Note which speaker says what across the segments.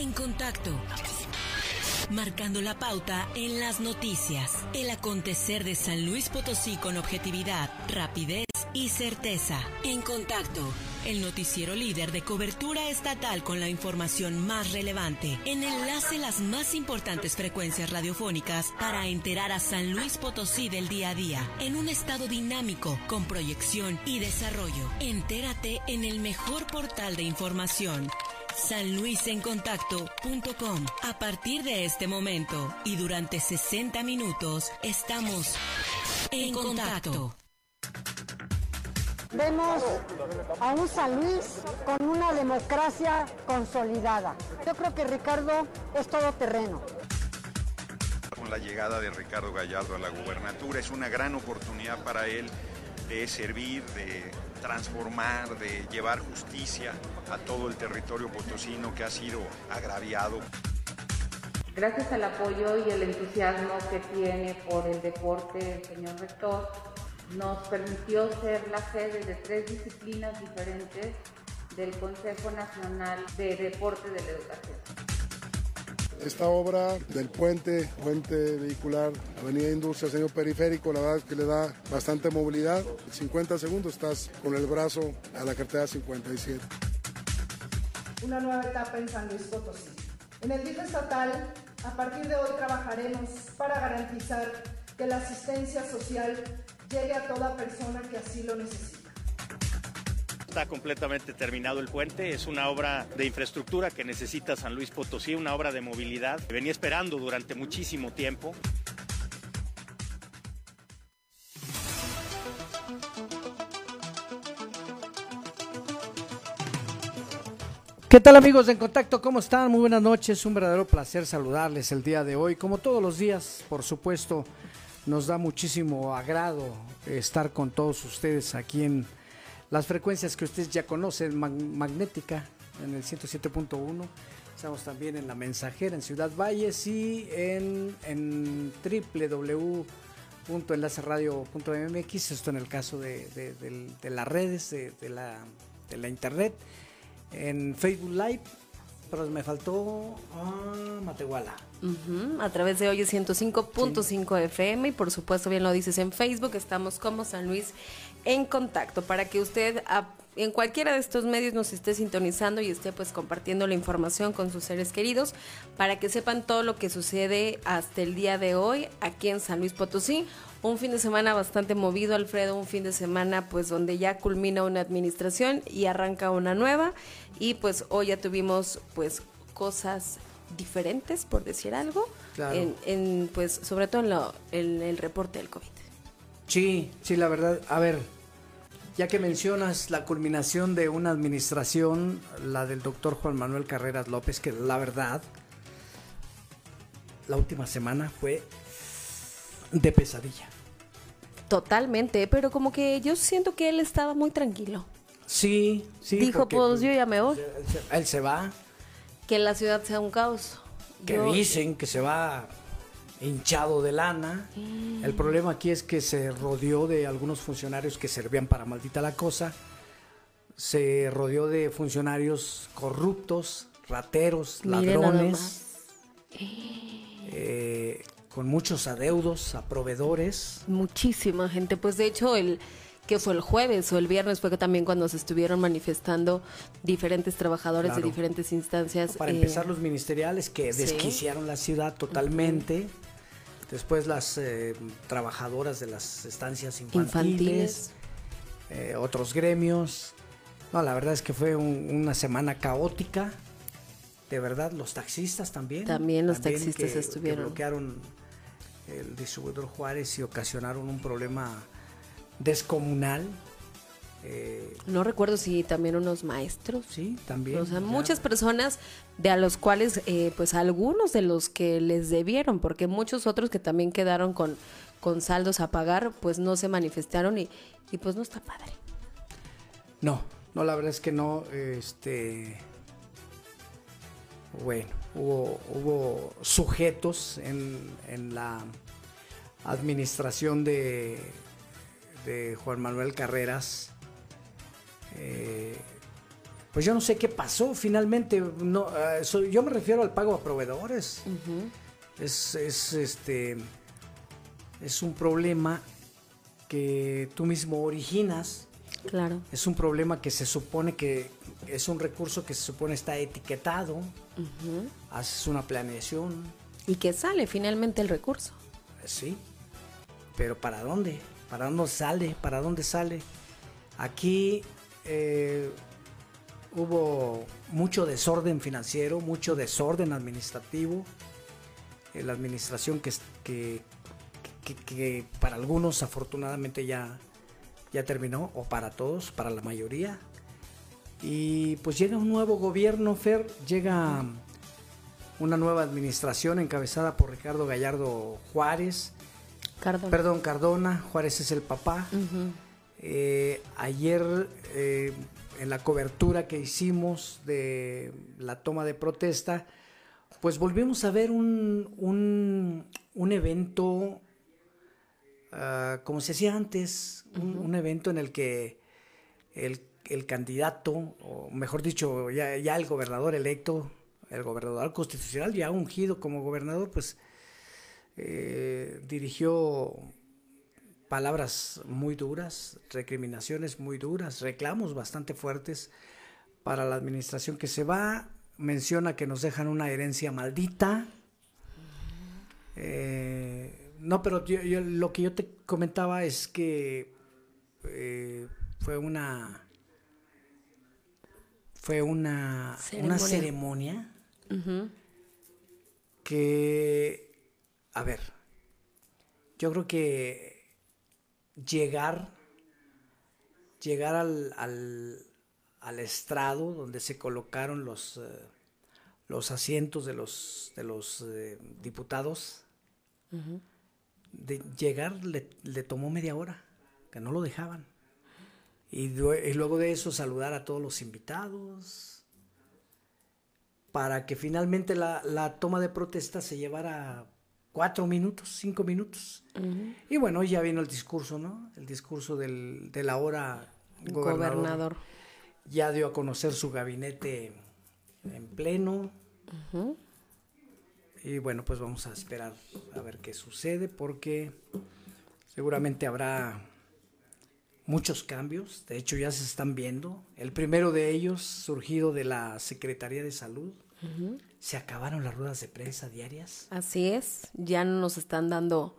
Speaker 1: En contacto. Marcando la pauta en las noticias. El acontecer de San Luis Potosí con objetividad, rapidez y certeza. En contacto. El noticiero líder de cobertura estatal con la información más relevante. En enlace las más importantes frecuencias radiofónicas para enterar a San Luis Potosí del día a día. En un estado dinámico, con proyección y desarrollo. Entérate en el mejor portal de información sanluisencontacto.com. A partir de este momento y durante 60 minutos estamos en contacto.
Speaker 2: Vemos a un San Luis con una democracia consolidada. Yo creo que Ricardo es todoterreno.
Speaker 3: Con la llegada de Ricardo Gallardo a la gubernatura es una gran oportunidad para él de servir, de transformar, de llevar justicia a todo el territorio potosino que ha sido agraviado.
Speaker 4: Gracias al apoyo y el entusiasmo que tiene por el deporte el señor rector, nos permitió ser la sede de tres disciplinas diferentes del Consejo Nacional de Deporte de la Educación.
Speaker 5: Esta obra del puente, puente vehicular, Avenida Industria, señor periférico, la verdad es que le da bastante movilidad. En 50 segundos estás con el brazo a la cartera 57.
Speaker 6: Una nueva etapa en San Luis Potosí. En el DIF estatal, a partir de hoy trabajaremos para garantizar que la asistencia social llegue a toda persona que así lo necesite.
Speaker 7: Está completamente terminado el puente, es una obra de infraestructura que necesita San Luis Potosí, una obra de movilidad. Venía esperando durante muchísimo tiempo.
Speaker 8: ¿Qué tal amigos de En Contacto? ¿Cómo están? Muy buenas noches, un verdadero placer saludarles el día de hoy. Como todos los días, por supuesto, nos da muchísimo agrado estar con todos ustedes aquí en las frecuencias que ustedes ya conocen, magnética en el 107.1. Estamos también en la mensajera en Ciudad Valles y en, en www.enlaceradio.mx, esto en el caso de, las redes, de, la, de la internet, en Facebook Live, pero me faltó ah, Matehuala.
Speaker 9: a través de hoy 105.5 FM y por supuesto bien lo dices en Facebook, estamos como San Luis en contacto para que usted en cualquiera de estos medios nos esté sintonizando y esté pues compartiendo la información con sus seres queridos para que sepan todo lo que sucede hasta el día de hoy aquí en San Luis Potosí. Un fin de semana bastante movido, Alfredo, un fin de semana pues donde ya culmina una administración y arranca una nueva y pues hoy ya tuvimos pues cosas diferentes, por decir algo, en, pues sobre todo en, lo, en el reporte del COVID.
Speaker 8: Sí, sí, la verdad. A ver, ya que mencionas la culminación de una administración, la del doctor Juan Manuel Carreras López, que la verdad, la última semana fue de pesadilla.
Speaker 9: Totalmente, pero como que yo siento que él estaba muy tranquilo.
Speaker 8: Sí, sí.
Speaker 9: Dijo, pues yo ya me voy.
Speaker 8: Él se va.
Speaker 9: Que la ciudad sea un caos.
Speaker 8: Que dicen que se va hinchado de lana. Mm. El problema aquí es que se rodeó de algunos funcionarios que servían para maldita la cosa. Se rodeó de funcionarios corruptos, rateros, ladrones, eh, con muchos adeudos a proveedores.
Speaker 9: Muchísima gente. Pues de hecho, el que fue el jueves o el viernes fue que también cuando se estuvieron manifestando diferentes trabajadores de diferentes instancias.
Speaker 8: Para empezar, eh, los ministeriales que desquiciaron la ciudad totalmente. Después las eh, trabajadoras de las estancias infantiles, eh, otros gremios. No, la verdad es que fue una semana caótica. De verdad, los taxistas también.
Speaker 9: También los taxistas estuvieron.
Speaker 8: bloquearon el distribuidor Juárez y ocasionaron un problema descomunal.
Speaker 9: Eh, no recuerdo si también unos maestros.
Speaker 8: Sí, también.
Speaker 9: O sea, muchas personas de a los cuales, eh, pues algunos de los que les debieron, porque muchos otros que también quedaron con, con saldos a pagar, pues no se manifestaron y, y pues no está padre.
Speaker 8: No, no, la verdad es que no, este... Bueno, hubo, hubo sujetos en, en la administración de, de Juan Manuel Carreras eh, pues yo no sé qué pasó finalmente. No, eh, yo me refiero al pago a proveedores. es, es, este es un problema que tú mismo originas.
Speaker 9: Claro.
Speaker 8: Es un problema que se supone que es un recurso que se supone está etiquetado. Haces una planeación.
Speaker 9: Y que sale finalmente el recurso.
Speaker 8: Sí. Pero ¿para dónde? ¿Para dónde sale? ¿Para dónde sale? Aquí eh, hubo mucho desorden financiero, mucho desorden administrativo. Eh, la administración que, que, que, para algunos afortunadamente ya, ya terminó, o para todos, para la mayoría. Y pues llega un nuevo gobierno, Fer, llega una nueva administración encabezada por Ricardo Gallardo Juárez. Perdón, Cardona, Juárez es el papá. Eh, ayer eh, en la cobertura que hicimos de la toma de protesta, pues volvimos a ver un, un, evento ah, como se hacía antes, un, evento en el que el, candidato, o mejor dicho, ya, ya, el gobernador electo, el gobernador constitucional, ya ungido como gobernador, pues eh, dirigió palabras muy duras, recriminaciones muy duras, reclamos bastante fuertes para la administración que se va. Menciona que nos dejan una herencia maldita. Eh, no, pero lo que yo te comentaba es que eh, fue una fue una ceremonia, una ceremonia que a ver yo creo que llegar, llegar al, al, estrado donde se colocaron los, eh, los asientos de los, de los eh, diputados, de llegar le, tomó media hora, que no lo dejaban. Y, y, luego de eso saludar a todos los invitados, para que finalmente la, la toma de protesta se llevara cuatro minutos, cinco minutos. Y bueno, ya vino el discurso, ¿no? El discurso del, del ahora gobernador. Ya dio a conocer su gabinete en pleno. Y bueno, pues vamos a esperar a ver qué sucede porque seguramente habrá muchos cambios. De hecho, ya se están viendo. El primero de ellos, surgido de la Secretaría de Salud, ¿Se acabaron las ruedas de prensa diarias?
Speaker 9: Así es, ya no nos están dando,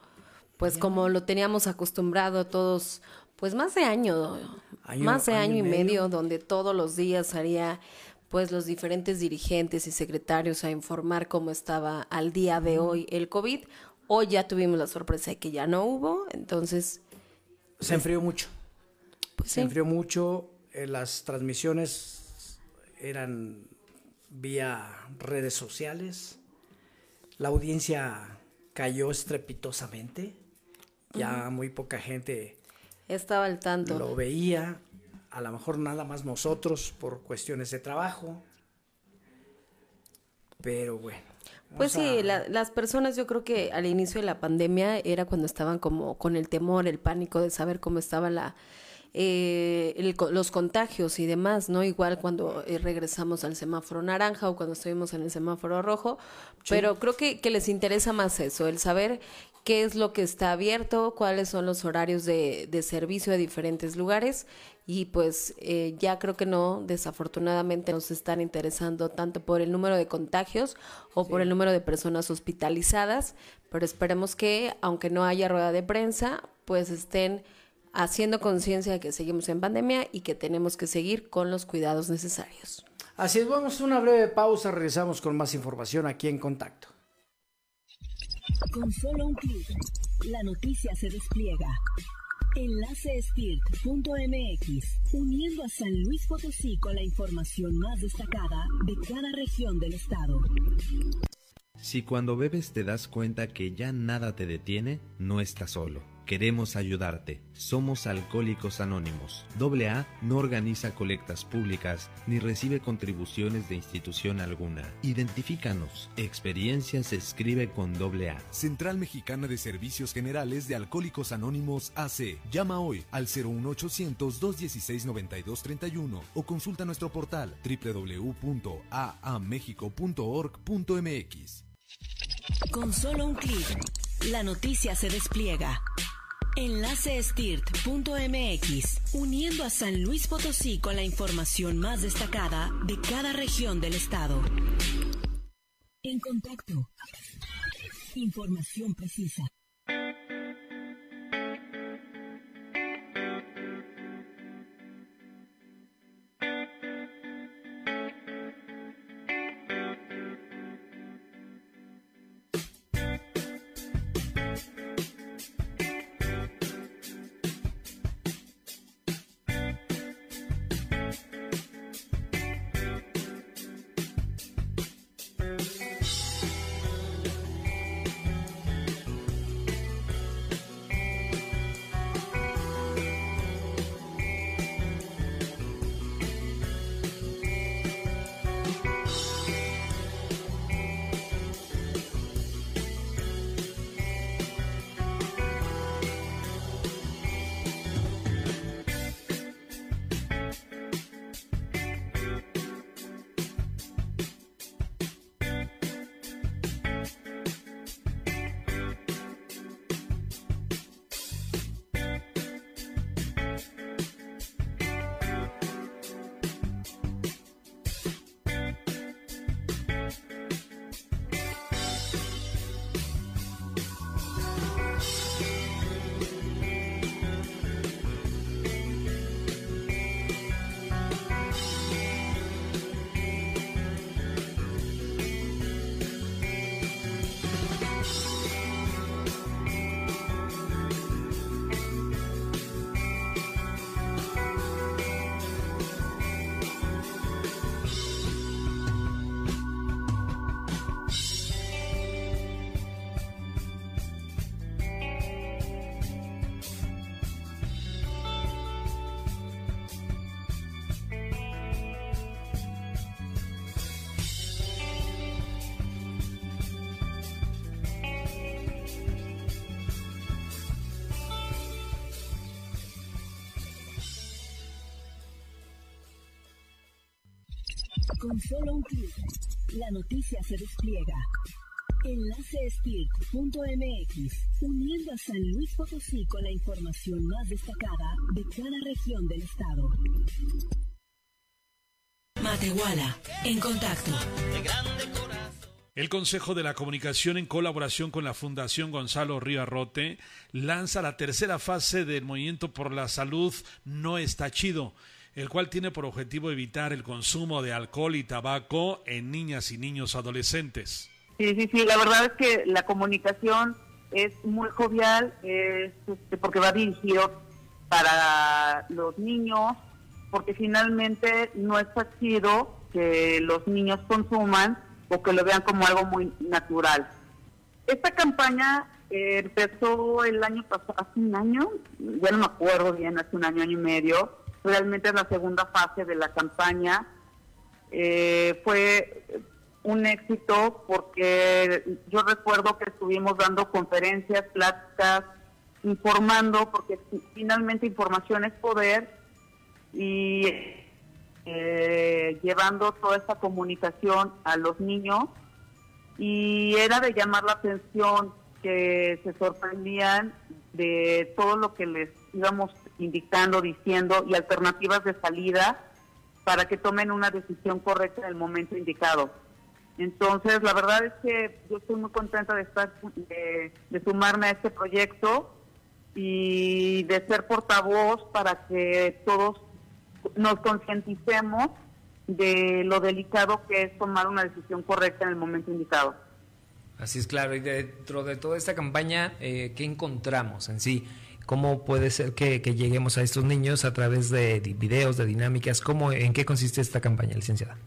Speaker 9: pues como lo teníamos acostumbrado todos, pues más de año, más de año, y medio, donde todos los días haría pues los diferentes dirigentes y secretarios a informar cómo estaba al día de hoy el COVID. Hoy ya tuvimos la sorpresa de que ya no hubo, entonces...
Speaker 8: Se enfrió mucho. Pues se enfrió mucho, eh, las transmisiones eran vía redes sociales. La audiencia cayó estrepitosamente. Ya muy poca gente
Speaker 9: estaba al tanto.
Speaker 8: Lo veía, a lo mejor nada más nosotros por cuestiones de trabajo. Pero bueno.
Speaker 9: Pues sí, las personas yo creo que al inicio de la pandemia era cuando estaban como con el temor, el pánico de saber cómo estaba la, eh, los contagios y demás, ¿no? Igual cuando eh, regresamos al semáforo naranja o cuando estuvimos en el semáforo rojo, pero creo que, que les interesa más eso, el saber qué es lo que está abierto, cuáles son los horarios de, de servicio a diferentes lugares y pues eh, ya creo que no, desafortunadamente nos están interesando tanto por el número de contagios o por el número de personas hospitalizadas, pero esperemos que aunque no haya rueda de prensa, pues estén haciendo conciencia de que seguimos en pandemia y que tenemos que seguir con los cuidados necesarios.
Speaker 8: Así es, vamos a una breve pausa, regresamos con más información aquí en Contacto.
Speaker 10: Con solo un clic, la noticia se despliega. Enlacespirt.mx, uniendo a San Luis Potosí con la información más destacada de cada región del estado.
Speaker 11: Si cuando bebes te das cuenta que ya nada te detiene, no estás solo. Queremos ayudarte. Somos Alcohólicos Anónimos. AA no organiza colectas públicas ni recibe contribuciones de institución alguna. Identifícanos. Experiencia se escribe con AA.
Speaker 12: Central Mexicana de Servicios Generales de Alcohólicos Anónimos AC. Llama hoy al 01800 216 9231 o consulta nuestro portal www.aamexico.org.mx.
Speaker 10: Con solo un clic, la noticia se despliega. Enlacestirt.mx, uniendo a San Luis Potosí con la información más destacada de cada región del estado. En contacto. Información precisa. Con solo un clic, la noticia se despliega. Enlacestirt.mx, uniendo a San Luis Potosí con la información más destacada de cada región del estado. Matehuala, en contacto.
Speaker 13: El Consejo de la Comunicación, en colaboración con la Fundación Gonzalo Río Arrote, lanza la tercera fase del Movimiento por la Salud No Está Chido el cual tiene por objetivo evitar el consumo de alcohol y tabaco en niñas y niños adolescentes.
Speaker 14: Sí, sí, sí, la verdad es que la comunicación es muy jovial, este, porque va dirigido para los niños, porque finalmente no es chido que los niños consuman o que lo vean como algo muy natural. Esta campaña empezó el año pasado, hace un año, ya no me acuerdo bien, hace un año, año y medio, realmente es la segunda fase de la campaña. Eh, fue un éxito porque yo recuerdo que estuvimos dando conferencias, pláticas, informando, porque finalmente información es poder y eh, llevando toda esta comunicación a los niños y era de llamar la atención que se sorprendían de todo lo que les íbamos indicando, diciendo y alternativas de salida para que tomen una decisión correcta en el momento indicado. Entonces, la verdad es que yo estoy muy contenta de estar, de, sumarme a este proyecto y de ser portavoz para que todos nos concienticemos de lo delicado que es tomar una decisión correcta en el momento indicado.
Speaker 15: Así es, claro. Y dentro de toda esta campaña, eh, ¿qué encontramos en sí? ¿Cómo puede ser que, lleguemos a estos niños a través de videos, de dinámicas? ¿Cómo, ¿En qué consiste esta campaña, licenciada?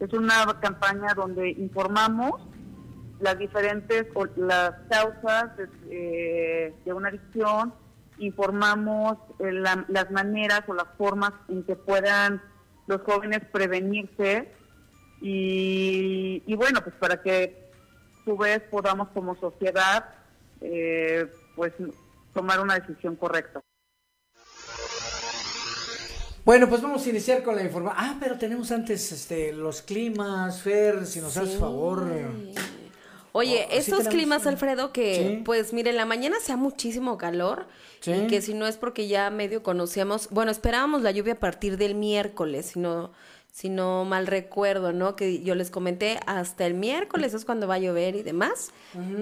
Speaker 14: Es una campaña donde informamos las diferentes las causas de, de una adicción, informamos las maneras o las formas en que puedan los jóvenes prevenirse y, y bueno, pues para que a su vez podamos como sociedad eh, pues tomar una decisión correcta.
Speaker 8: Bueno, pues vamos a iniciar con la información. Ah, pero tenemos antes este los climas, Fer, si nos haces favor.
Speaker 9: Oye, oh, estos climas, Alfredo, que pues mire, en la mañana sea muchísimo calor y que si no es porque ya medio conocíamos, bueno, esperábamos la lluvia a partir del miércoles, si no, si no mal recuerdo, ¿no? Que yo les comenté hasta el miércoles es cuando va a llover y demás,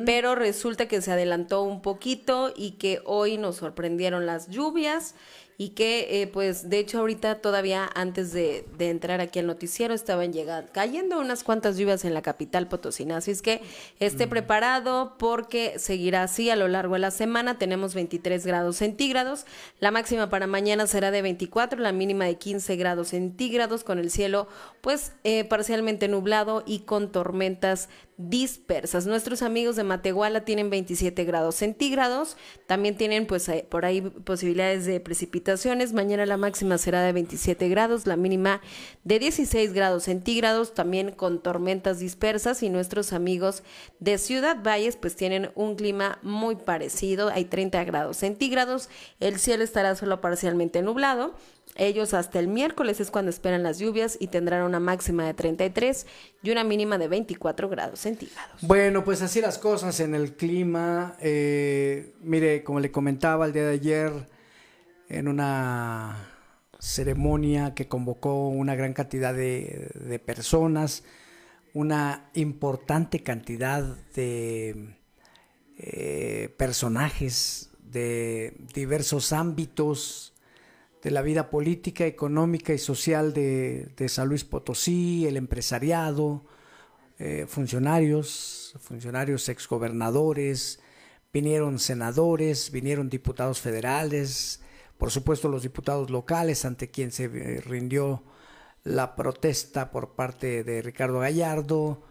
Speaker 9: pero resulta que se adelantó un poquito y que hoy nos sorprendieron las lluvias y que eh, pues de hecho ahorita todavía antes de, de, entrar aquí al noticiero estaban llegando, cayendo unas cuantas lluvias en la capital potosina, así es que esté preparado porque seguirá así a lo largo de la semana, tenemos 23 grados centígrados, la máxima para mañana será de 24, la mínima de 15 grados centígrados con el cielo pues eh, parcialmente nublado y con tormentas dispersas. Nuestros amigos de Matehuala tienen 27 grados centígrados, también tienen pues eh, por ahí posibilidades de precipitaciones. Mañana la máxima será de 27 grados, la mínima de 16 grados centígrados, también con tormentas dispersas. Y nuestros amigos de Ciudad Valles pues tienen un clima muy parecido, hay 30 grados centígrados, el cielo estará solo parcialmente nublado ellos hasta el miércoles es cuando esperan las lluvias y tendrán una máxima de 33 y una mínima de 24 grados centígrados.
Speaker 8: Bueno, pues así las cosas en el clima. Eh, mire, como le comentaba el día de ayer, en una ceremonia que convocó una gran cantidad de, personas, una importante cantidad de eh, personajes de diversos ámbitos de la vida política, económica y social de, San Luis Potosí, el empresariado, eh, funcionarios, funcionarios exgobernadores, vinieron senadores, vinieron diputados federales, por supuesto los diputados locales ante quien se eh, rindió la protesta por parte de Ricardo Gallardo,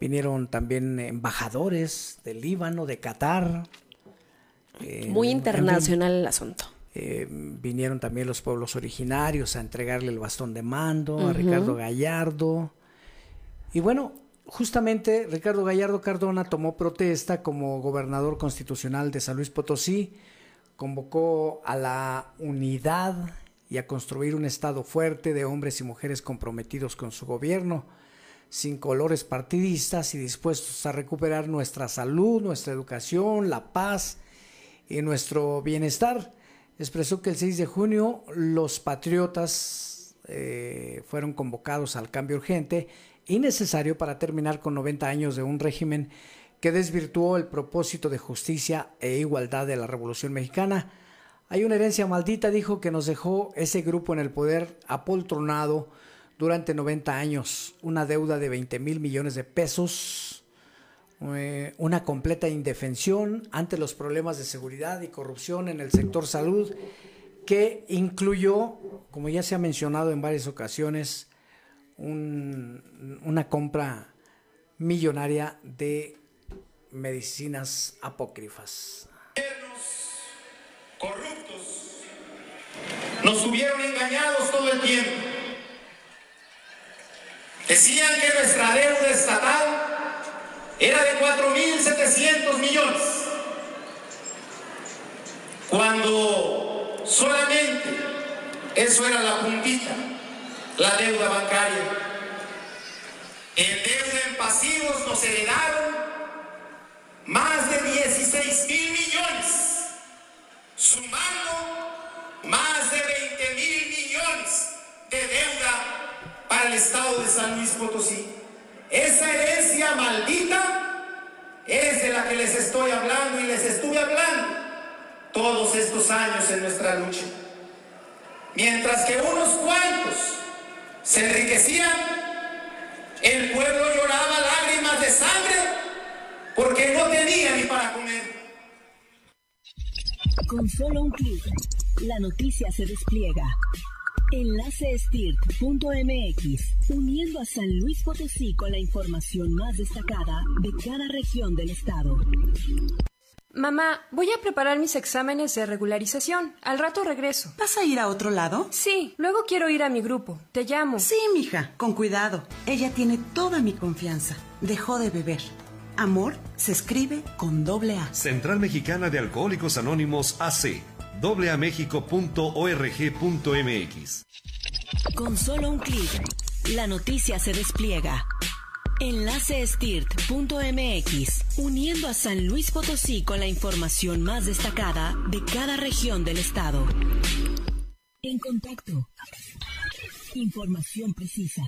Speaker 8: vinieron también embajadores del Líbano, de Qatar.
Speaker 9: Muy internacional el asunto.
Speaker 8: Eh, vinieron también los pueblos originarios a entregarle el bastón de mando a Ricardo Gallardo. Y bueno, justamente Ricardo Gallardo Cardona tomó protesta como gobernador constitucional de San Luis Potosí, convocó a la unidad y a construir un Estado fuerte de hombres y mujeres comprometidos con su gobierno, sin colores partidistas y dispuestos a recuperar nuestra salud, nuestra educación, la paz y nuestro bienestar expresó que el 6 de junio los patriotas eh, fueron convocados al cambio urgente y necesario para terminar con 90 años de un régimen que desvirtuó el propósito de justicia e igualdad de la Revolución Mexicana. Hay una herencia maldita, dijo, que nos dejó ese grupo en el poder apoltronado durante 90 años, una deuda de 20 mil millones de pesos eh, una completa indefensión ante los problemas de seguridad y corrupción en el sector salud, que incluyó, como ya se ha mencionado en varias ocasiones, una compra millonaria de medicinas apócrifas.
Speaker 16: Corruptos nos hubieron engañados todo el tiempo. Decían que nuestra deuda estatal era de 4.700 millones, cuando solamente eso era la puntita, la deuda bancaria. En deuda en pasivos nos heredaron más de 16 mil millones, sumando más de 20 mil millones de deuda para el Estado de San Luis Potosí. Esa herencia maldita es de la que les estoy hablando y les estuve hablando todos estos años en nuestra lucha. Mientras que unos cuantos se enriquecían, el pueblo lloraba lágrimas de sangre porque no tenía ni para comer.
Speaker 10: Con solo un clic, la noticia se despliega. Enlacestirt.mx, uniendo a San Luis Potosí con la información más destacada de cada región del estado.
Speaker 17: Mamá, voy a preparar mis exámenes de regularización. Al rato regreso.
Speaker 18: ¿Vas a ir a otro lado?
Speaker 17: Sí, luego quiero ir a mi grupo. Te llamo.
Speaker 18: Sí, mija, con cuidado. Ella tiene toda mi confianza. Dejó de beber. Amor se escribe con doble A.
Speaker 19: Central Mexicana de Alcohólicos Anónimos AC. www.mexico.org.mx.
Speaker 10: Con solo un clic, la noticia se despliega. Enlacestirt.mx, uniendo a San Luis Potosí con la información más destacada de cada región del estado. En contacto. Información precisa.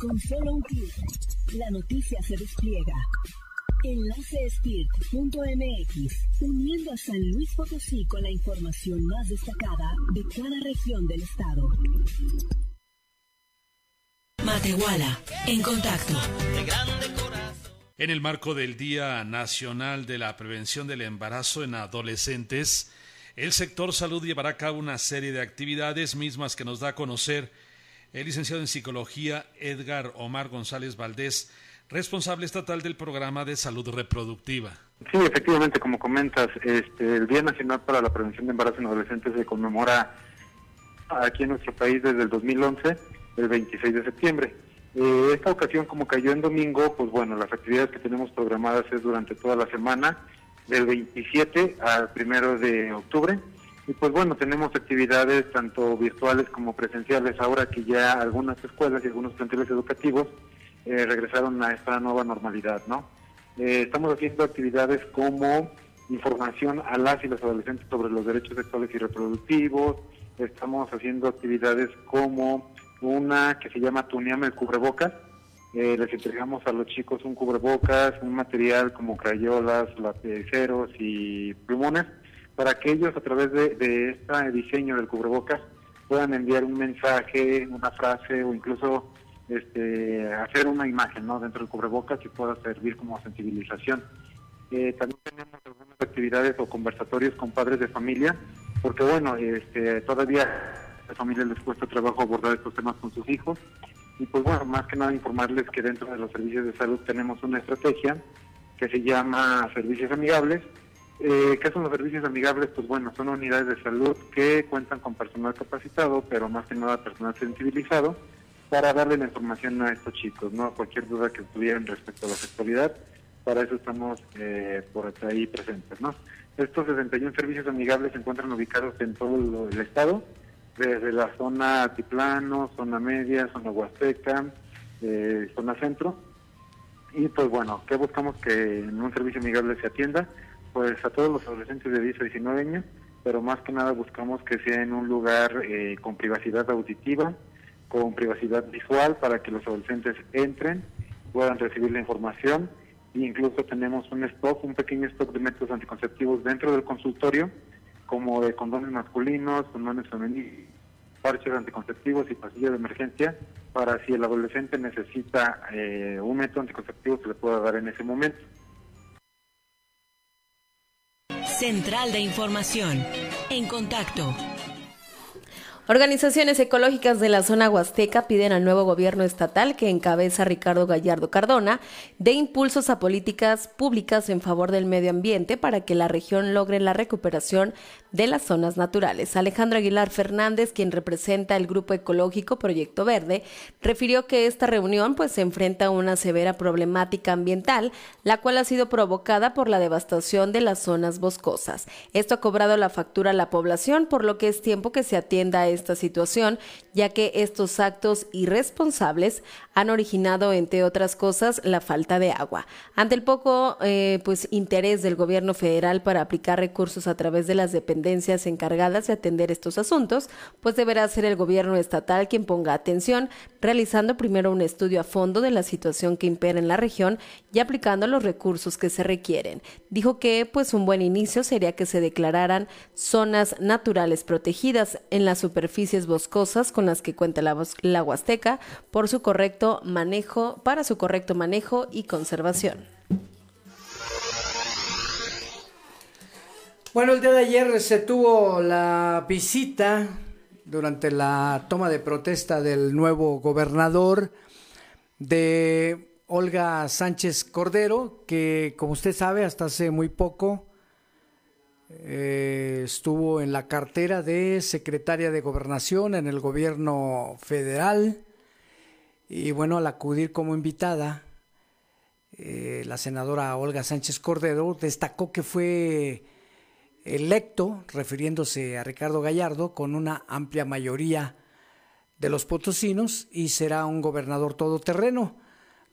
Speaker 10: Con solo un clic, la noticia se despliega. Enlacestirt.mx, uniendo a San Luis Potosí con la información más destacada de cada región del estado. Matehuala, en contacto.
Speaker 13: En el marco del Día Nacional de la Prevención del Embarazo en Adolescentes, el sector salud llevará a cabo una serie de actividades mismas que nos da a conocer el licenciado en psicología Edgar Omar González Valdés, responsable estatal del programa de salud reproductiva.
Speaker 20: Sí, efectivamente, como comentas, este, el Día Nacional para la Prevención de Embarazo en Adolescentes se conmemora aquí en nuestro país desde el 2011, el 26 de septiembre. Eh, esta ocasión, como cayó en domingo, pues bueno, las actividades que tenemos programadas es durante toda la semana, del 27 al 1 de octubre. Y pues bueno, tenemos actividades tanto virtuales como presenciales, ahora que ya algunas escuelas y algunos planteles educativos eh, regresaron a esta nueva normalidad, ¿no? Eh, estamos haciendo actividades como información a las y los adolescentes sobre los derechos sexuales y reproductivos, estamos haciendo actividades como una que se llama Tuneame el cubrebocas, eh, les entregamos a los chicos un cubrebocas, un material como crayolas, lapiceros y plumones, para que ellos a través de, este diseño del cubrebocas puedan enviar un mensaje, una frase o incluso este, hacer una imagen dentro del cubrebocas que pueda servir como sensibilización. Eh, también tenemos algunas actividades o conversatorios con padres de familia, porque bueno, este, todavía a las familias les cuesta trabajo abordar estos temas con sus hijos. Y pues bueno, más que nada informarles que dentro de los servicios de salud tenemos una estrategia que se llama Servicios Amigables, eh, ¿Qué son los servicios amigables? Pues bueno, son unidades de salud que cuentan con personal capacitado, pero más que nada personal sensibilizado, para darle la información a estos chicos, ¿no? Cualquier duda que tuvieran respecto a la sexualidad, para eso estamos eh, por ahí presentes. ¿no? Estos 61 servicios amigables se encuentran ubicados en todo el estado, desde la zona altiplano, zona media, zona huasteca, eh, zona centro. Y pues bueno, ¿qué buscamos que en un servicio amigable se atienda? Pues a todos los adolescentes de 10 a 19 años, pero más que nada buscamos que sea en un lugar eh, con privacidad auditiva, con privacidad visual para que los adolescentes entren, puedan recibir la información. E incluso tenemos un stock, un pequeño stock de métodos anticonceptivos dentro del consultorio, como de condones masculinos, condones femeninos, parches anticonceptivos y pastillas de emergencia, para si el adolescente necesita eh, un método anticonceptivo se le pueda dar en ese momento.
Speaker 10: Central de Información. En contacto
Speaker 9: Organizaciones ecológicas de la zona huasteca piden al nuevo gobierno estatal que encabeza Ricardo Gallardo Cardona de impulsos a políticas públicas en favor del medio ambiente para que la región logre la recuperación de las zonas naturales. Alejandro Aguilar Fernández, quien representa el grupo ecológico Proyecto Verde, refirió que esta reunión pues se enfrenta a una severa problemática ambiental, la cual ha sido provocada por la devastación de las zonas boscosas. Esto ha cobrado la factura a la población, por lo que es tiempo que se atienda a esta situación, ya que estos actos irresponsables han originado, entre otras cosas, la falta de agua. Ante el poco eh, pues, interés del gobierno federal para aplicar recursos a través de las dependencias encargadas de atender estos asuntos, pues deberá ser el gobierno estatal quien ponga atención, realizando primero un estudio a fondo de la situación que impera en la región y aplicando los recursos que se requieren. Dijo que pues un buen inicio sería que se declararan zonas naturales protegidas en la superficies boscosas con las que cuenta la, la Huasteca por su correcto manejo, para su correcto manejo y conservación.
Speaker 8: Bueno, el día de ayer se tuvo la visita durante la toma de protesta del nuevo gobernador de Olga Sánchez Cordero, que como usted sabe, hasta hace muy poco eh, estuvo en la cartera de secretaria de gobernación en el gobierno federal. Y bueno, al acudir como invitada, eh, la senadora Olga Sánchez Cordero destacó que fue electo, refiriéndose a Ricardo Gallardo, con una amplia mayoría de los potosinos y será un gobernador todoterreno.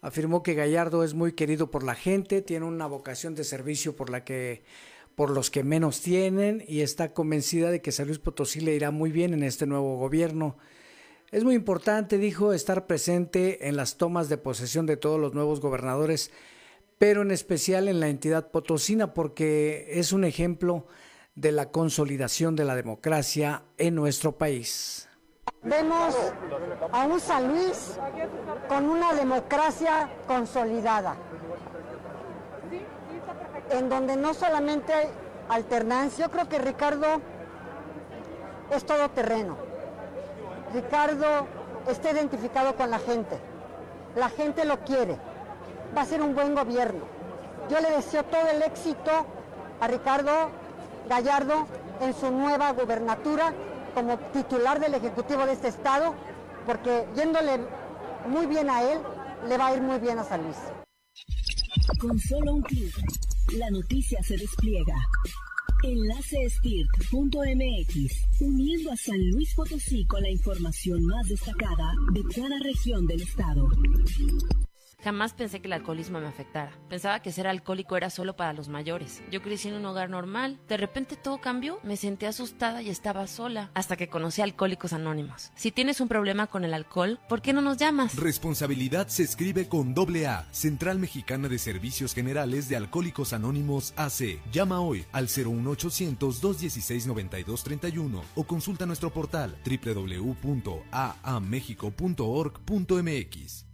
Speaker 8: Afirmó que Gallardo es muy querido por la gente, tiene una vocación de servicio por la que por los que menos tienen y está convencida de que San Luis Potosí le irá muy bien en este nuevo gobierno. Es muy importante, dijo, estar presente en las tomas de posesión de todos los nuevos gobernadores pero en especial en la entidad potosina, porque es un ejemplo de la consolidación de la democracia en nuestro país.
Speaker 2: Vemos a un San Luis con una democracia consolidada, en donde no solamente hay alternancia, yo creo que Ricardo es todo terreno. Ricardo está identificado con la gente, la gente lo quiere va a ser un buen gobierno. Yo le deseo todo el éxito a Ricardo Gallardo en su nueva gubernatura como titular del Ejecutivo de este Estado, porque yéndole muy bien a él, le va a ir muy bien a San Luis.
Speaker 10: Con solo un clic, la noticia se despliega. Enlace uniendo a San Luis Potosí con la información más destacada de cada región del estado.
Speaker 21: Jamás pensé que el alcoholismo me afectara. Pensaba que ser alcohólico era solo para los mayores. Yo crecí en un hogar normal. De repente todo cambió. Me sentí asustada y estaba sola. Hasta que conocí Alcohólicos Anónimos. Si tienes un problema con el alcohol, ¿por qué no nos llamas?
Speaker 12: Responsabilidad se escribe con doble A. Central Mexicana de Servicios Generales de Alcohólicos Anónimos AC. Llama hoy al 01800 216 9231 o consulta nuestro portal www.aamexico.org.mx.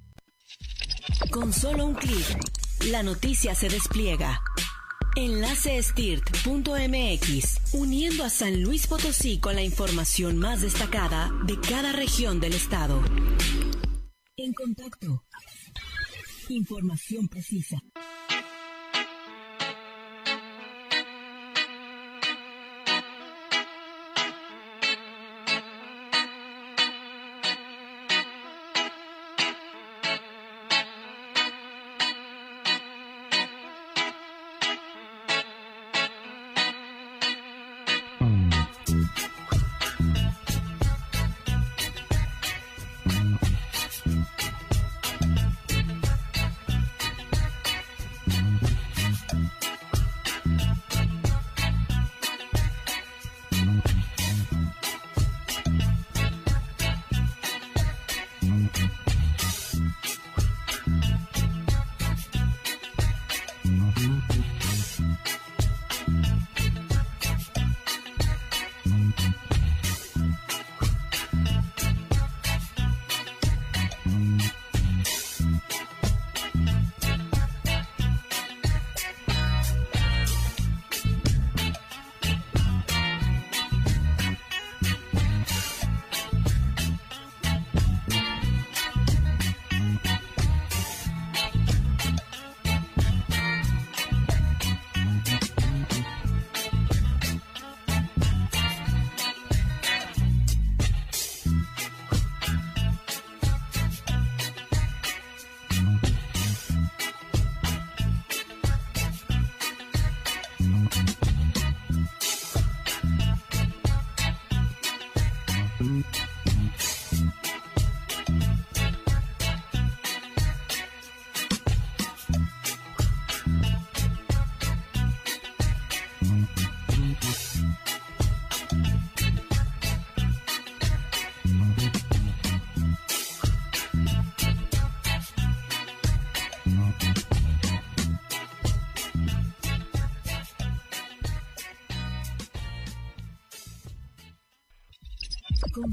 Speaker 10: Con solo un clic, la noticia se despliega. Enlace uniendo a San Luis Potosí con la información más destacada de cada región del estado. En contacto. Información precisa.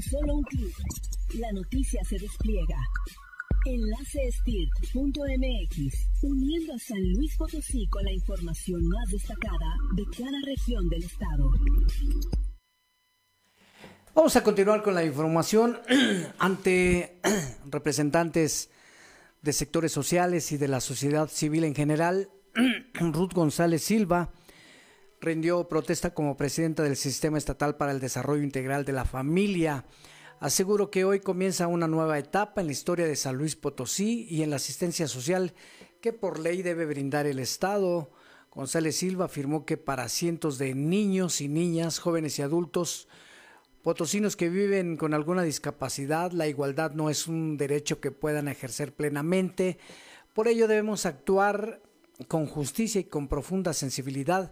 Speaker 10: Solo un clic, la noticia se despliega. Enlacestir.mx, uniendo a San Luis Potosí con la información más destacada de cada región del estado.
Speaker 8: Vamos a continuar con la información ante representantes de sectores sociales y de la sociedad civil en general. Ruth González Silva rindió protesta como presidenta del Sistema Estatal para el Desarrollo Integral de la Familia. Aseguro que hoy comienza una nueva etapa en la historia de San Luis Potosí y en la asistencia social que por ley debe brindar el Estado. González Silva afirmó que para cientos de niños y niñas, jóvenes y adultos, potosinos que viven con alguna discapacidad, la igualdad no es un derecho que puedan ejercer plenamente. Por ello debemos actuar con justicia y con profunda sensibilidad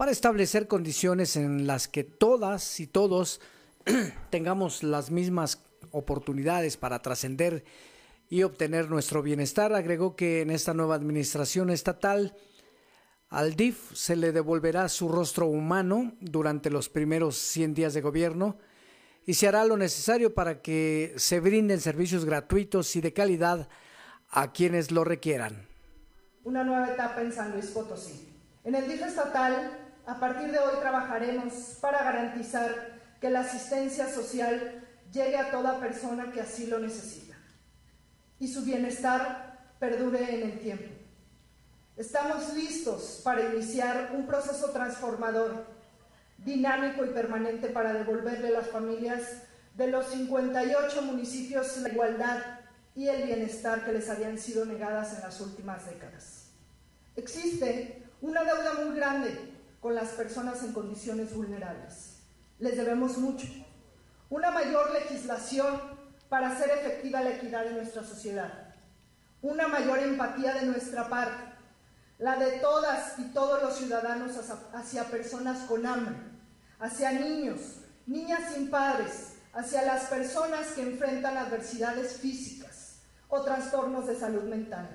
Speaker 8: para establecer condiciones en las que todas y todos tengamos las mismas oportunidades para trascender y obtener nuestro bienestar. Agregó que en esta nueva administración estatal al DIF se le devolverá su rostro humano durante los primeros 100 días de gobierno y se hará lo necesario para que se brinden servicios gratuitos y de calidad a quienes lo requieran.
Speaker 6: Una nueva etapa en San Luis Potosí. En el DIF estatal a partir de hoy trabajaremos para garantizar que la asistencia social llegue a toda persona que así lo necesita y su bienestar perdure en el tiempo. Estamos listos para iniciar un proceso transformador, dinámico y permanente para devolverle a las familias de los 58 municipios la igualdad y el bienestar que les habían sido negadas en las últimas décadas. Existe una deuda muy grande con las personas en condiciones vulnerables. Les debemos mucho. Una mayor legislación para hacer efectiva la equidad en nuestra sociedad. Una mayor empatía de nuestra parte, la de todas y todos los ciudadanos hacia personas con hambre, hacia niños, niñas sin padres, hacia las personas que enfrentan adversidades físicas o trastornos de salud mental,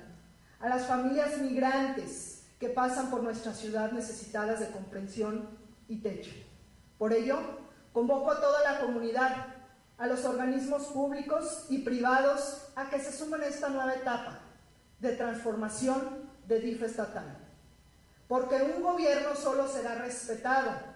Speaker 6: a las familias migrantes, que pasan por nuestra ciudad necesitadas de comprensión y techo. Por ello, convoco a toda la comunidad, a los organismos públicos y privados a que se sumen a esta nueva etapa de transformación de DIF estatal. Porque un gobierno solo será respetado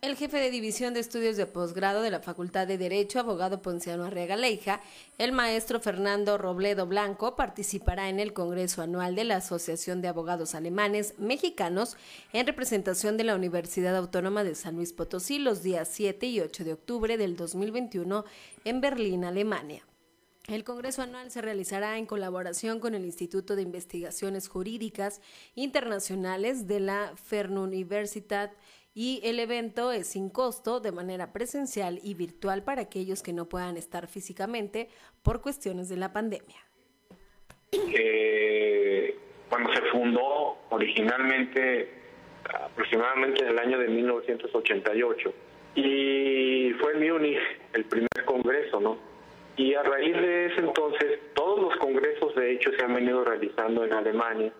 Speaker 9: El jefe de División de Estudios de Posgrado de la Facultad de Derecho, abogado Ponciano Arriaga Leija, el maestro Fernando Robledo Blanco, participará en el Congreso Anual de la Asociación de Abogados Alemanes Mexicanos en representación de la Universidad Autónoma de San Luis Potosí los días 7 y 8 de octubre del 2021 en Berlín, Alemania. El Congreso Anual se realizará en colaboración con el Instituto de Investigaciones Jurídicas Internacionales de la Fernuniversität y el evento es sin costo de manera presencial y virtual para aquellos que no puedan estar físicamente por cuestiones de la pandemia.
Speaker 22: Eh, cuando se fundó originalmente aproximadamente en el año de 1988 y fue en Múnich el primer congreso, ¿no? Y a raíz de ese entonces todos los congresos de hecho se han venido realizando en Alemania,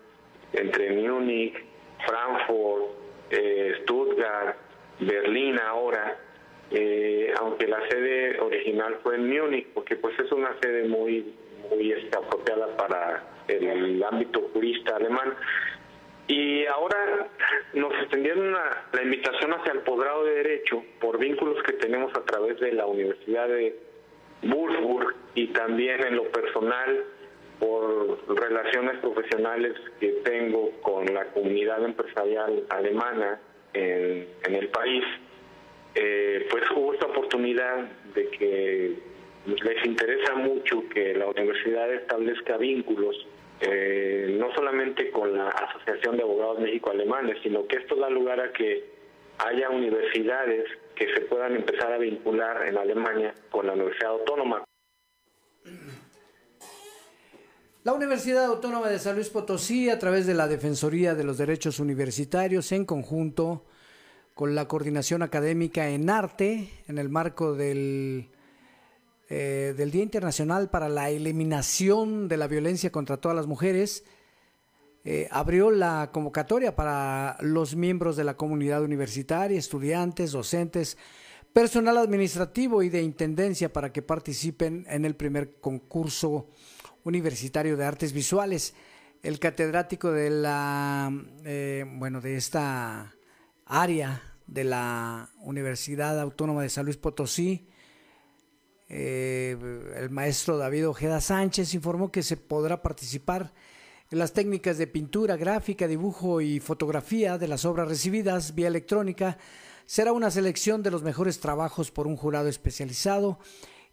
Speaker 22: entre Múnich, Frankfurt, eh, Stuttgart, Berlín ahora, eh, aunque la sede original fue en Múnich, porque pues es una sede muy, muy apropiada para el, ámbito jurista alemán. Y ahora nos extendieron la invitación hacia el posgrado de Derecho por vínculos que tenemos a través de la Universidad de Würzburg y también en lo personal por relaciones profesionales que tengo con la comunidad empresarial alemana en, el país, eh, pues hubo esta oportunidad de que les interesa mucho que la universidad establezca vínculos, eh, no solamente con la Asociación de Abogados México-Alemanes, sino que esto da lugar a que haya universidades que se puedan empezar a vincular en Alemania con la Universidad Autónoma.
Speaker 8: La Universidad Autónoma de San Luis Potosí, a través de la Defensoría de los Derechos Universitarios, en conjunto con la Coordinación Académica en Arte, en el marco del, eh, del Día Internacional para la Eliminación de la Violencia contra todas las Mujeres, eh, abrió la convocatoria para los miembros de la comunidad universitaria, estudiantes, docentes, personal administrativo y de intendencia para que participen en el primer concurso universitario de artes visuales. El catedrático de la, eh, bueno, de esta área de la Universidad Autónoma de San Luis Potosí, eh, el maestro David Ojeda Sánchez informó que se podrá participar en las técnicas de pintura, gráfica, dibujo y fotografía de las obras recibidas vía electrónica. Será una selección de los mejores trabajos por un jurado especializado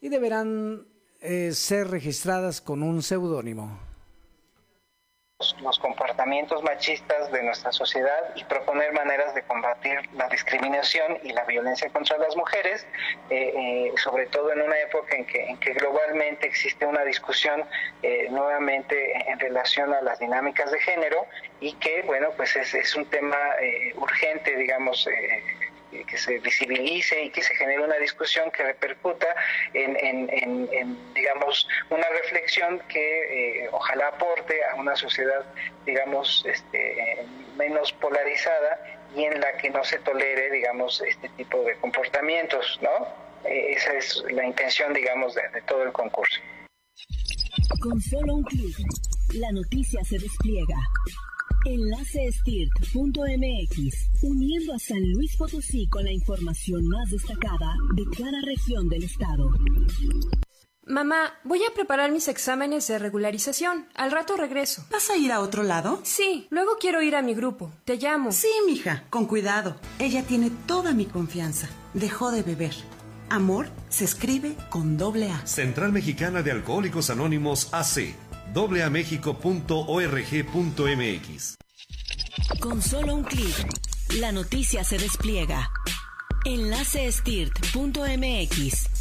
Speaker 8: y deberán eh, ser registradas con un seudónimo.
Speaker 23: Los comportamientos machistas de nuestra sociedad y proponer maneras de combatir la discriminación y la violencia contra las mujeres, eh, eh, sobre todo en una época en que, en que globalmente existe una discusión eh, nuevamente en relación a las dinámicas de género y que, bueno, pues es, es un tema urgente, digamos, que se visibilice y que se genere una discusión que repercuta en, digamos, una reflexión que eh, ojalá aporte a una sociedad, digamos, este, menos polarizada y en la que no se tolere, digamos, este tipo de comportamientos, ¿no? Eh, esa es la intención, digamos, de, de todo el concurso.
Speaker 10: Con solo un clic, la noticia se despliega. Enlace uniendo a San Luis Potosí con la información más destacada de cada región del estado.
Speaker 17: Mamá, voy a preparar mis exámenes de regularización. Al rato regreso.
Speaker 18: ¿Vas a ir a otro lado?
Speaker 17: Sí, luego quiero ir a mi grupo. Te llamo.
Speaker 18: Sí, mija, con cuidado. Ella tiene toda mi confianza. Dejó de beber. Amor se escribe con doble A.
Speaker 19: Central Mexicana de Alcohólicos Anónimos AC www.amexico.org.mx.
Speaker 10: Con solo un clic, la noticia se despliega. Enlace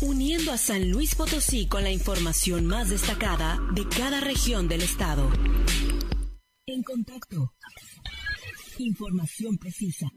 Speaker 10: uniendo a San Luis Potosí con la información más destacada de cada región del estado. En contacto. Información precisa.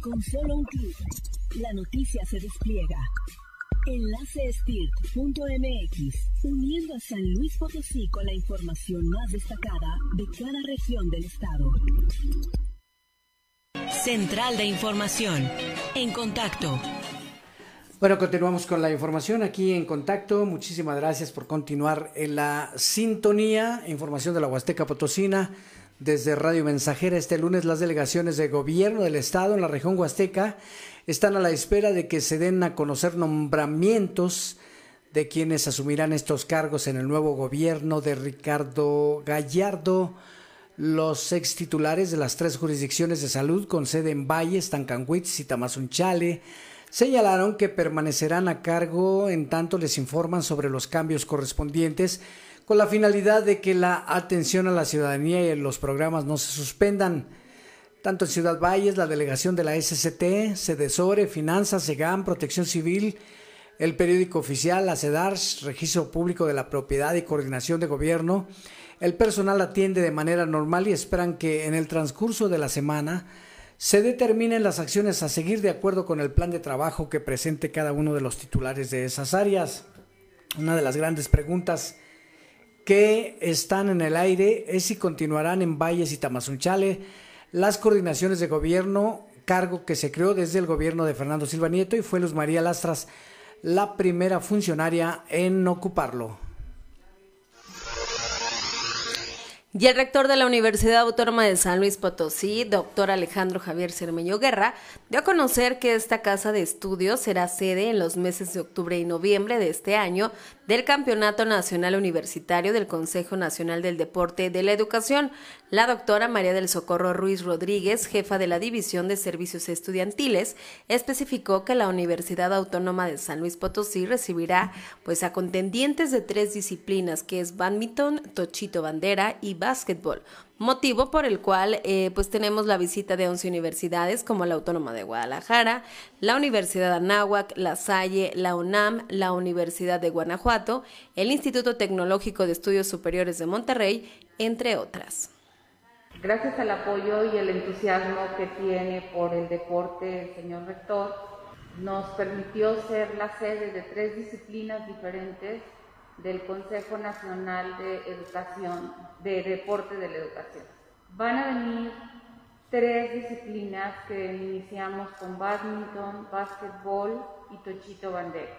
Speaker 10: Con solo un clic, la noticia se despliega. Enlace uniendo a San Luis Potosí con la información más destacada de cada región del estado. Central de Información. En contacto.
Speaker 8: Bueno, continuamos con la información aquí en contacto. Muchísimas gracias por continuar en la sintonía. Información de la Huasteca Potosina desde Radio Mensajera. Este lunes las delegaciones de gobierno del Estado en la región Huasteca están a la espera de que se den a conocer nombramientos de quienes asumirán estos cargos en el nuevo gobierno de Ricardo Gallardo. Los ex titulares de las tres jurisdicciones de salud con sede en Valles, Tancanhuitz y Tamazunchale señalaron que permanecerán a cargo en tanto les informan sobre los cambios correspondientes con la finalidad de que la atención a la ciudadanía y los programas no se suspendan. Tanto en Ciudad Valles, la delegación de la SCT, Cedesore, Finanzas, SEGAM, Protección Civil, el periódico oficial, la CEDARS, Registro Público de la Propiedad y Coordinación de Gobierno, el personal atiende de manera normal y esperan que en el transcurso de la semana se determinen las acciones a seguir de acuerdo con el plan de trabajo que presente cada uno de los titulares de esas áreas. Una de las grandes preguntas que están en el aire es si continuarán en Valles y Tamazunchale las coordinaciones de gobierno, cargo que se creó desde el gobierno de Fernando Silva Nieto y fue Luz María Lastras la primera funcionaria en ocuparlo.
Speaker 9: Y el rector de la Universidad Autónoma de San Luis Potosí, doctor Alejandro Javier Cermeño Guerra, dio a conocer que esta casa de estudios será sede en los meses de octubre y noviembre de este año del Campeonato Nacional Universitario del Consejo Nacional del Deporte de la Educación. La doctora María del Socorro Ruiz Rodríguez, jefa de la División de Servicios Estudiantiles, especificó que la Universidad Autónoma de San Luis Potosí recibirá pues a contendientes de tres disciplinas, que es badminton, tochito bandera y básquetbol motivo por el cual eh, pues tenemos la visita de 11 universidades como la Autónoma de Guadalajara, la Universidad Anáhuac, La Salle, la UNAM, la Universidad de Guanajuato, el Instituto Tecnológico de Estudios Superiores de Monterrey, entre otras.
Speaker 4: Gracias al apoyo y el entusiasmo que tiene por el deporte el señor rector, nos permitió ser la sede de tres disciplinas diferentes del Consejo Nacional de Educación, de Deporte de la Educación. Van a venir tres disciplinas que iniciamos con badminton, básquetbol y tochito bandera.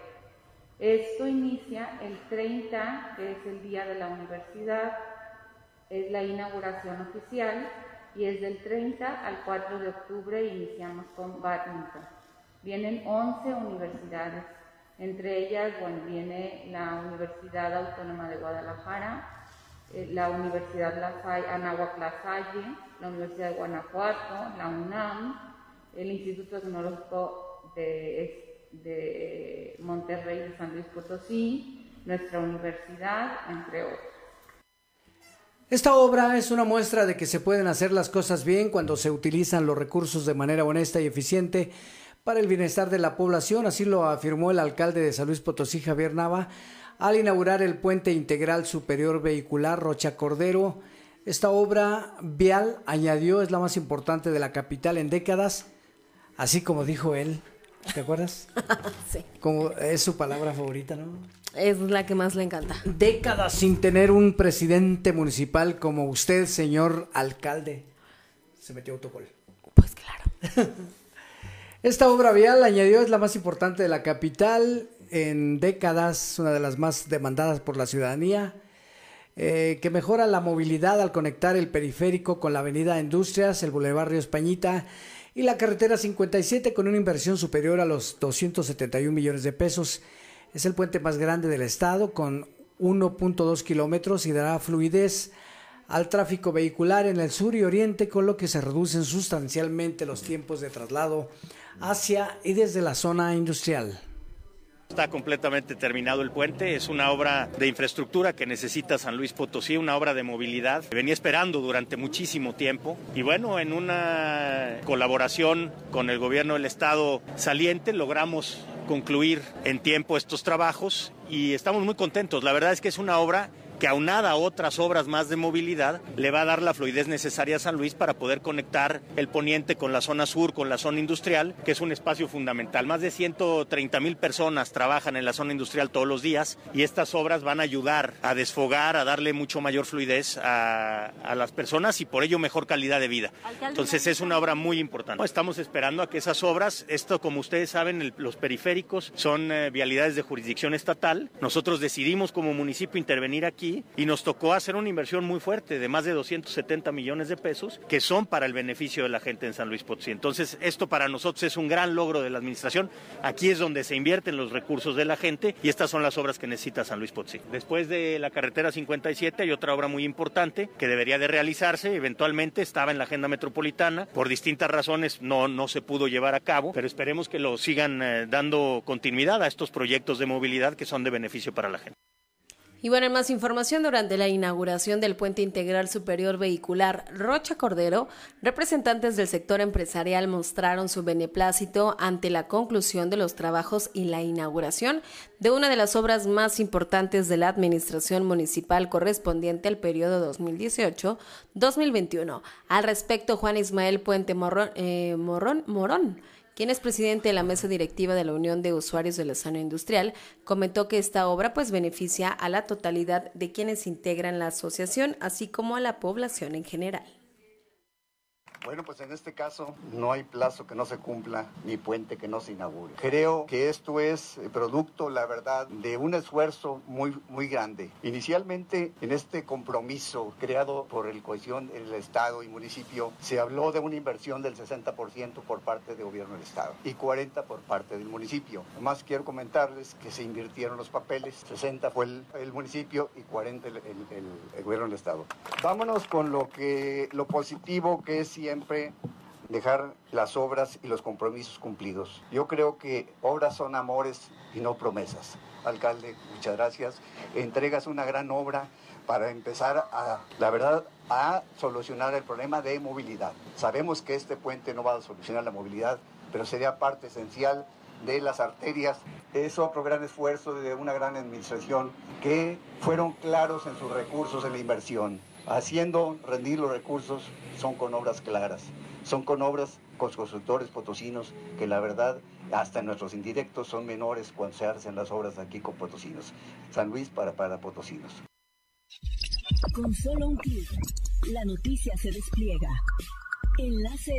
Speaker 4: Esto inicia el 30, que es el día de la universidad, es la inauguración oficial y es del 30 al 4 de octubre iniciamos con badminton. Vienen 11 universidades entre ellas, bueno, viene la Universidad Autónoma de Guadalajara, la Universidad La Salle, Anáhuac La la Universidad de Guanajuato, la UNAM, el Instituto Tecnológico de, de Monterrey de San Luis Potosí, nuestra universidad, entre otros.
Speaker 8: Esta obra es una muestra de que se pueden hacer las cosas bien cuando se utilizan los recursos de manera honesta y eficiente para el bienestar de la población, así lo afirmó el alcalde de San Luis Potosí, Javier Nava, al inaugurar el puente integral superior vehicular Rocha Cordero. Esta obra vial, añadió, es la más importante de la capital en décadas, así como dijo él. ¿Te acuerdas?
Speaker 9: sí.
Speaker 8: Como es su palabra favorita, ¿no?
Speaker 9: Es la que más le encanta.
Speaker 8: Décadas sin tener un presidente municipal como usted, señor alcalde. Se metió autogol.
Speaker 9: Pues claro.
Speaker 8: Esta obra vial, añadió, es la más importante de la capital en décadas, una de las más demandadas por la ciudadanía, eh, que mejora la movilidad al conectar el periférico con la avenida Industrias, el Boulevard Río Españita y la carretera 57 con una inversión superior a los 271 millones de pesos. Es el puente más grande del estado con 1.2 kilómetros y dará fluidez al tráfico vehicular en el sur y oriente, con lo que se reducen sustancialmente los tiempos de traslado hacia y desde la zona industrial.
Speaker 7: Está completamente terminado el puente, es una obra de infraestructura que necesita San Luis Potosí, una obra de movilidad. Venía esperando durante muchísimo tiempo y bueno, en una colaboración con el gobierno del estado saliente logramos concluir en tiempo estos trabajos y estamos muy contentos. La verdad es que es una obra que aunada a otras obras más de movilidad, le va a dar la fluidez necesaria a San Luis para poder conectar el poniente con la zona sur, con la zona industrial, que es un espacio fundamental. Más de 130 mil personas trabajan en la zona industrial todos los días y estas obras van a ayudar a desfogar, a darle mucho mayor fluidez a, a las personas y por ello mejor calidad de vida. Entonces es una obra muy importante. Estamos esperando a que esas obras, esto como ustedes saben, el, los periféricos son eh, vialidades de jurisdicción estatal. Nosotros decidimos como municipio intervenir aquí Y nos tocó hacer una inversión muy fuerte de más de 270 millones de pesos que son para el beneficio de la gente en San Luis Potosí. Entonces, esto para nosotros es un gran logro de la administración. Aquí es donde se invierten los recursos de la gente y estas son las obras que necesita San Luis Potosí. Después de la carretera 57 hay otra obra muy importante que debería de realizarse, eventualmente estaba en la agenda metropolitana, por distintas razones no, no se pudo llevar a cabo, pero esperemos que lo sigan eh, dando continuidad a estos proyectos de movilidad que son de beneficio para la gente.
Speaker 9: Y bueno, en más información, durante la inauguración del Puente Integral Superior Vehicular Rocha Cordero, representantes del sector empresarial mostraron su beneplácito ante la conclusión de los trabajos y la inauguración de una de las obras más importantes de la administración municipal correspondiente al periodo 2018-2021. Al respecto, Juan Ismael Puente eh, Morón quien es presidente de la mesa directiva de la Unión de Usuarios de la Zona Industrial, comentó que esta obra pues beneficia a la totalidad de quienes integran la asociación, así como a la población en general.
Speaker 24: Bueno, pues en este caso no hay plazo que no se cumpla ni puente que no se inaugure. Creo que esto es producto, la verdad, de un esfuerzo muy, muy grande. Inicialmente, en este compromiso creado por el cohesión del Estado y municipio, se habló de una inversión del 60% por parte del gobierno del Estado y 40% por parte del municipio. Además, quiero comentarles que se invirtieron los papeles. 60 fue el, el municipio y 40 el, el, el, gobierno del Estado. Vámonos con lo, que, lo positivo que es siempre dejar las obras y los compromisos cumplidos. Yo creo que obras son amores y no promesas. Alcalde, muchas gracias. Entregas una gran obra para empezar a, la verdad, a solucionar el problema de movilidad. Sabemos que este puente no va a solucionar la movilidad, pero sería parte esencial de las arterias. Es otro gran esfuerzo de una gran administración que fueron claros en sus recursos en la inversión haciendo rendir los recursos son con obras claras, son con obras con constructores potosinos que la verdad hasta nuestros indirectos son menores cuando se hacen las obras aquí con potosinos. San Luis para, para potosinos.
Speaker 10: Con solo un clic, la noticia se despliega. Enlace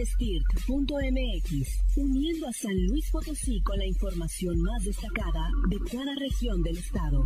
Speaker 10: uniendo a San Luis Potosí con la información más destacada de cada región del estado.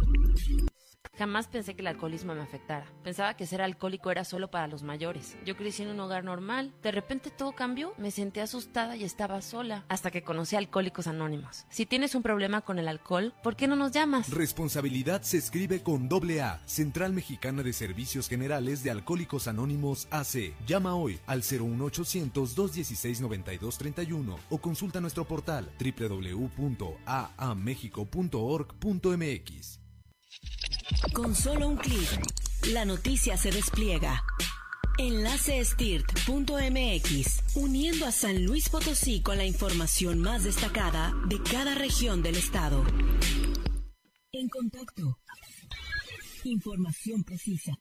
Speaker 21: Jamás pensé que el alcoholismo me afectara. Pensaba que ser alcohólico era solo para los mayores. Yo crecí en un hogar normal. De repente todo cambió. Me sentí asustada y estaba sola. Hasta que conocí a Alcohólicos Anónimos. Si tienes un problema con el alcohol, ¿por qué no nos llamas?
Speaker 12: Responsabilidad se escribe con doble A. Central Mexicana de Servicios Generales de Alcohólicos Anónimos AC. Llama hoy al 01800 216 9231 o consulta nuestro portal www.aamexico.org.mx.
Speaker 10: Con solo un clic, la noticia se despliega. Enlace uniendo a San Luis Potosí con la información más destacada de cada región del estado. En contacto. Información precisa.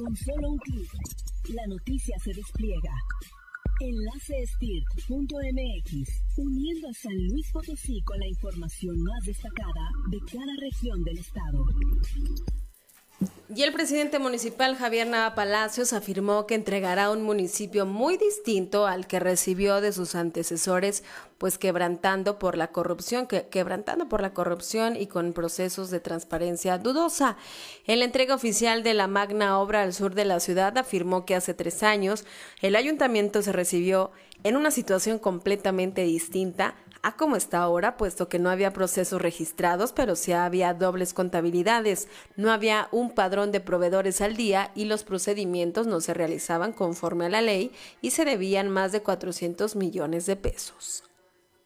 Speaker 10: Con solo un clic, la noticia se despliega. Enlace uniendo a San Luis Potosí con la información más destacada de cada región del estado.
Speaker 9: Y el presidente municipal Javier Nava Palacios afirmó que entregará un municipio muy distinto al que recibió de sus antecesores, pues quebrantando por la corrupción, quebrantando por la corrupción y con procesos de transparencia dudosa. En la entrega oficial de la magna obra al sur de la ciudad afirmó que hace tres años el ayuntamiento se recibió en una situación completamente distinta a como está ahora, puesto que no había procesos registrados, pero sí había dobles contabilidades, no había un padrón de proveedores al día y los procedimientos no se realizaban conforme a la ley y se debían más de 400 millones de pesos.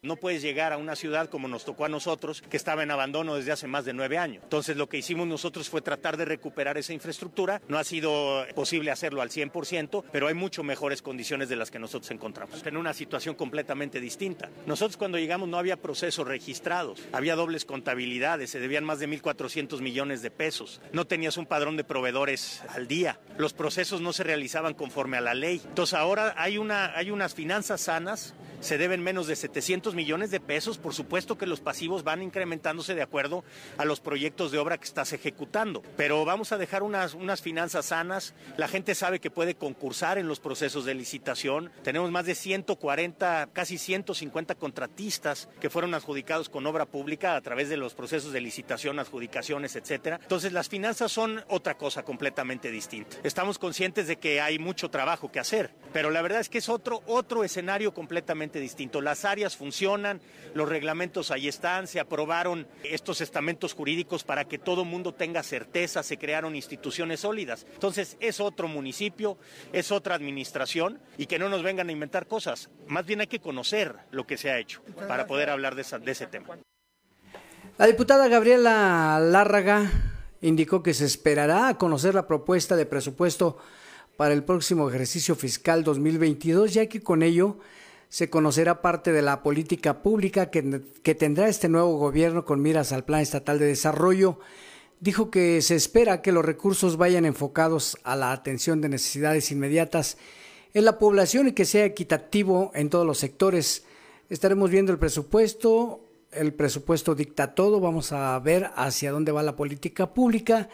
Speaker 7: No puedes llegar a una ciudad como nos tocó a nosotros, que estaba en abandono desde hace más de nueve años. Entonces lo que hicimos nosotros fue tratar de recuperar esa infraestructura. No ha sido posible hacerlo al 100%, pero hay mucho mejores condiciones de las que nosotros encontramos. En una situación completamente distinta. Nosotros cuando llegamos no había procesos registrados, había dobles contabilidades, se debían más de 1.400 millones de pesos. No tenías un padrón de proveedores al día. Los procesos no se realizaban conforme a la ley. Entonces ahora hay, una, hay unas finanzas sanas se deben menos de 700 millones de pesos. Por supuesto que los pasivos van incrementándose de acuerdo a los proyectos de obra que estás ejecutando. Pero vamos a dejar unas, unas finanzas sanas. La gente sabe que puede concursar en los procesos de licitación. Tenemos más de 140, casi 150 contratistas que fueron adjudicados con obra pública a través de los procesos de licitación, adjudicaciones, etcétera. Entonces las finanzas son otra cosa completamente distinta. Estamos conscientes de que hay mucho trabajo que hacer, pero la verdad es que es otro, otro escenario completamente distinto. Las áreas funcionan, los reglamentos ahí están, se aprobaron estos estamentos jurídicos para que todo mundo tenga certeza, se crearon instituciones sólidas. Entonces es otro municipio, es otra administración y que no nos vengan a inventar cosas. Más bien hay que conocer lo que se ha hecho para poder hablar de, ese tema.
Speaker 8: La diputada Gabriela Lárraga indicó que se esperará a conocer la propuesta de presupuesto para el próximo ejercicio fiscal 2022, ya que con ello se conocerá parte de la política pública que, tendrá este nuevo gobierno con miras al Plan Estatal de Desarrollo. Dijo que se espera que los recursos vayan enfocados a la atención de necesidades inmediatas en la población y que sea equitativo en todos los sectores. Estaremos viendo el presupuesto, el presupuesto dicta todo, vamos a ver hacia dónde va la política pública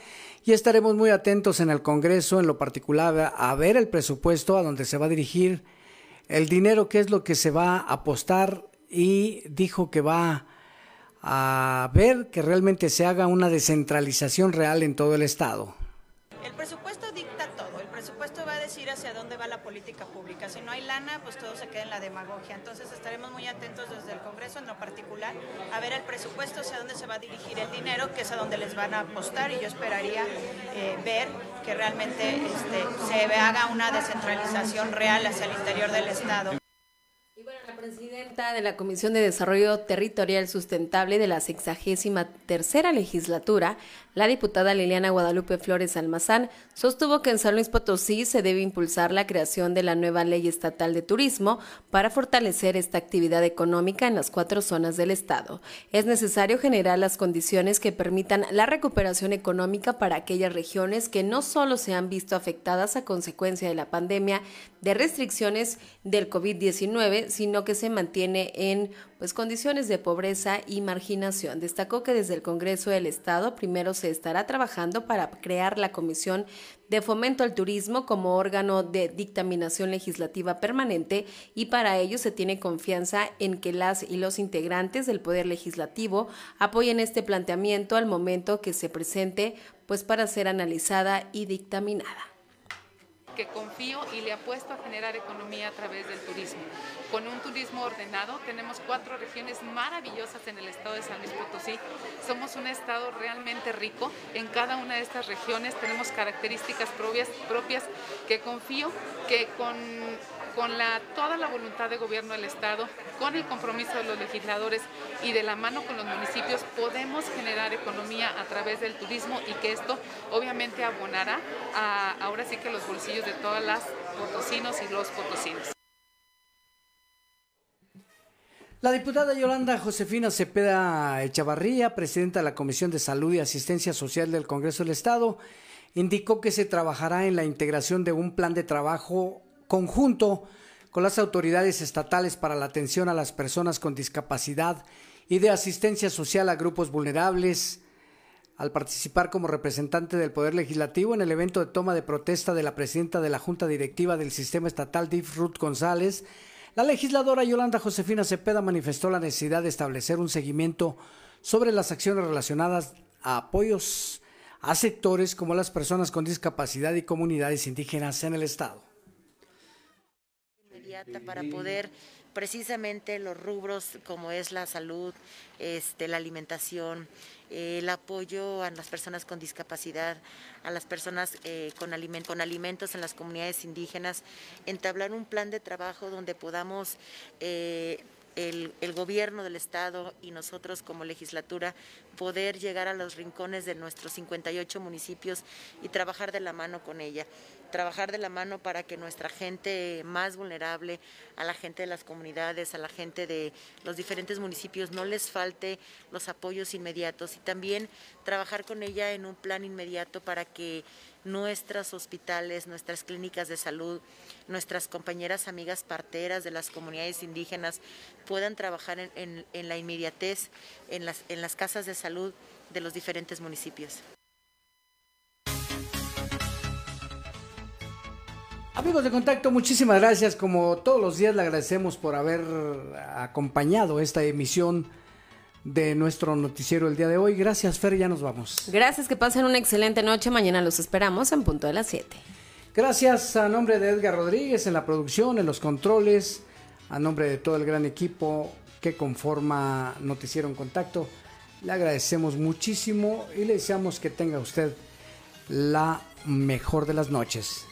Speaker 8: y estaremos muy atentos en el Congreso, en lo particular, a ver el presupuesto, a dónde se va a dirigir el dinero, qué es lo que se va a apostar y dijo que va a ver que realmente se haga una descentralización real en todo el Estado
Speaker 25: dicta todo, el presupuesto va a decir hacia dónde va la política pública. Si no hay lana, pues todo se queda en la demagogia. Entonces estaremos muy atentos desde el Congreso en lo particular a ver el presupuesto, hacia dónde se va a dirigir el dinero, que es a dónde les van a apostar y yo esperaría eh, ver que realmente este, se haga una descentralización real hacia el interior del Estado
Speaker 9: presidenta de la Comisión de Desarrollo Territorial Sustentable de la sexagésima tercera legislatura, la diputada Liliana Guadalupe Flores Almazán, sostuvo que en San Luis Potosí se debe impulsar la creación de la nueva ley estatal de turismo para fortalecer esta actividad económica en las cuatro zonas del Estado. Es necesario generar las condiciones que permitan la recuperación económica para aquellas regiones que no solo se han visto afectadas a consecuencia de la pandemia de restricciones del COVID-19, sino que se mantiene en pues condiciones de pobreza y marginación. Destacó que desde el Congreso del Estado primero se estará trabajando para crear la Comisión de Fomento al Turismo como órgano de dictaminación legislativa permanente y para ello se tiene confianza en que las y los integrantes del Poder Legislativo apoyen este planteamiento al momento que se presente pues para ser analizada y dictaminada
Speaker 26: que confío y le apuesto a generar economía a través del turismo. Con un turismo ordenado, tenemos cuatro regiones maravillosas en el estado de San Luis Potosí. Somos un estado realmente rico. En cada una de estas regiones tenemos características propias, propias que confío que con con la, toda la voluntad de gobierno del Estado, con el compromiso de los legisladores y de la mano con los municipios, podemos generar economía a través del turismo y que esto obviamente abonará a, ahora sí que los bolsillos de todas las potosinos y los potosinos.
Speaker 8: La diputada Yolanda Josefina Cepeda Echavarría, presidenta de la Comisión de Salud y Asistencia Social del Congreso del Estado, indicó que se trabajará en la integración de un plan de trabajo conjunto con las autoridades estatales para la atención a las personas con discapacidad y de asistencia social a grupos vulnerables. Al participar como representante del Poder Legislativo en el evento de toma de protesta de la presidenta de la Junta Directiva del Sistema Estatal, Div Ruth González, la legisladora Yolanda Josefina Cepeda manifestó la necesidad de establecer un seguimiento sobre las acciones relacionadas a apoyos a sectores como las personas con discapacidad y comunidades indígenas en el Estado.
Speaker 27: Para poder precisamente los rubros como es la salud, este, la alimentación, eh, el apoyo a las personas con discapacidad, a las personas eh, con, con, alimentos en las comunidades indígenas, entablar un plan de trabajo donde podamos... Eh, el, gobierno del Estado y nosotros como legislatura poder llegar a los rincones de nuestros 58 municipios y trabajar de la mano con ella. Trabajar de la mano para que nuestra gente más vulnerable, a la gente de las comunidades, a la gente de los diferentes municipios, no les falte los apoyos inmediatos y también trabajar con ella en un plan inmediato para que nuestros hospitales, nuestras clínicas de salud, nuestras compañeras amigas parteras de las comunidades indígenas puedan trabajar en, la inmediatez en las, en las casas de salud de los diferentes municipios.
Speaker 8: Amigos de contacto, muchísimas gracias. Como todos los días le agradecemos por haber acompañado esta emisión de nuestro noticiero el día de hoy. Gracias, Fer, ya nos vamos.
Speaker 9: Gracias, que pasen una excelente noche. Mañana los esperamos en punto de las 7.
Speaker 8: Gracias a nombre de Edgar Rodríguez en la producción, en los controles, a nombre de todo el gran equipo que conforma Noticiero en Contacto. Le agradecemos muchísimo y le deseamos que tenga usted la mejor de las noches.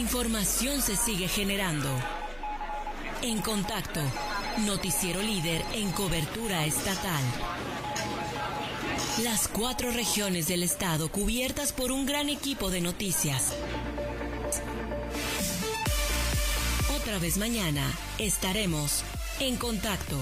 Speaker 10: Información se sigue generando. En contacto, noticiero líder en cobertura estatal. Las cuatro regiones del estado cubiertas por un gran equipo de noticias. Otra vez mañana estaremos en contacto.